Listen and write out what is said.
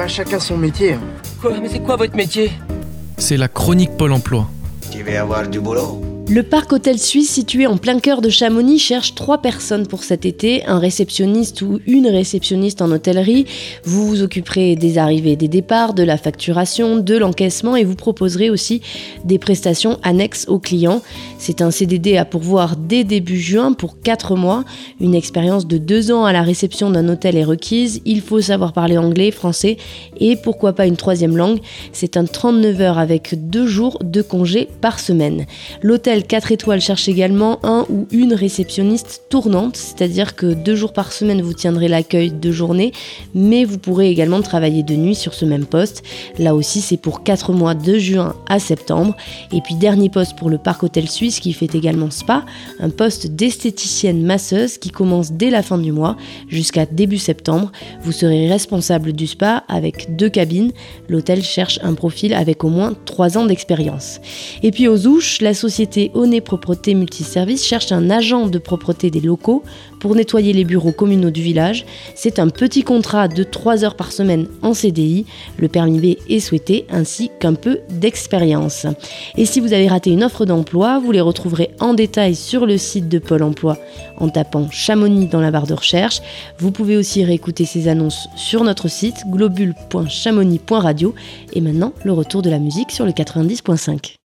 Pas chacun son métier. hein. Quoi Mais c'est quoi votre métier? C'est la chronique Pôle emploi. Tu vas avoir du boulot. Le parc hôtel suisse situé en plein cœur de Chamonix cherche trois personnes pour cet été, un réceptionniste ou une réceptionniste en hôtellerie. Vous vous occuperez des arrivées et des départs, de la facturation, de l'encaissement et vous proposerez aussi des prestations annexes aux clients. C'est un CDD à pourvoir dès début juin pour 4 mois. Une expérience de 2 ans à la réception d'un hôtel est requise. Il faut savoir parler anglais, français et pourquoi pas une troisième langue. C'est un 39 heures avec 2 jours de congé par semaine. L'hôtel 4 étoiles cherche également un ou une réceptionniste tournante, c'est-à-dire que deux jours par semaine vous tiendrez l'accueil de journée, mais vous pourrez également travailler de nuit sur ce même poste. Là aussi, c'est pour 4 mois de juin à septembre. Et puis dernier poste pour le Parc Hôtel Suisse qui fait également spa, un poste d'esthéticienne masseuse qui commence dès la fin du mois jusqu'à début septembre. Vous serez responsable du spa avec deux cabines. L'hôtel cherche un profil avec au moins 3 ans d'expérience. Et puis aux Ouches, la Oné Propreté Multiservice cherche un agent de propreté des locaux pour nettoyer les bureaux communaux du village. C'est un petit contrat de 3 heures par semaine en CDI. Le permis B est souhaité ainsi qu'un peu d'expérience. Et si vous avez raté une offre d'emploi, vous les retrouverez en détail sur le site de Pôle emploi en tapant Chamonix dans la barre de recherche. Vous pouvez aussi réécouter ces annonces sur notre site globule.chamonix.radio. Et maintenant, le retour de la musique sur le 90.5.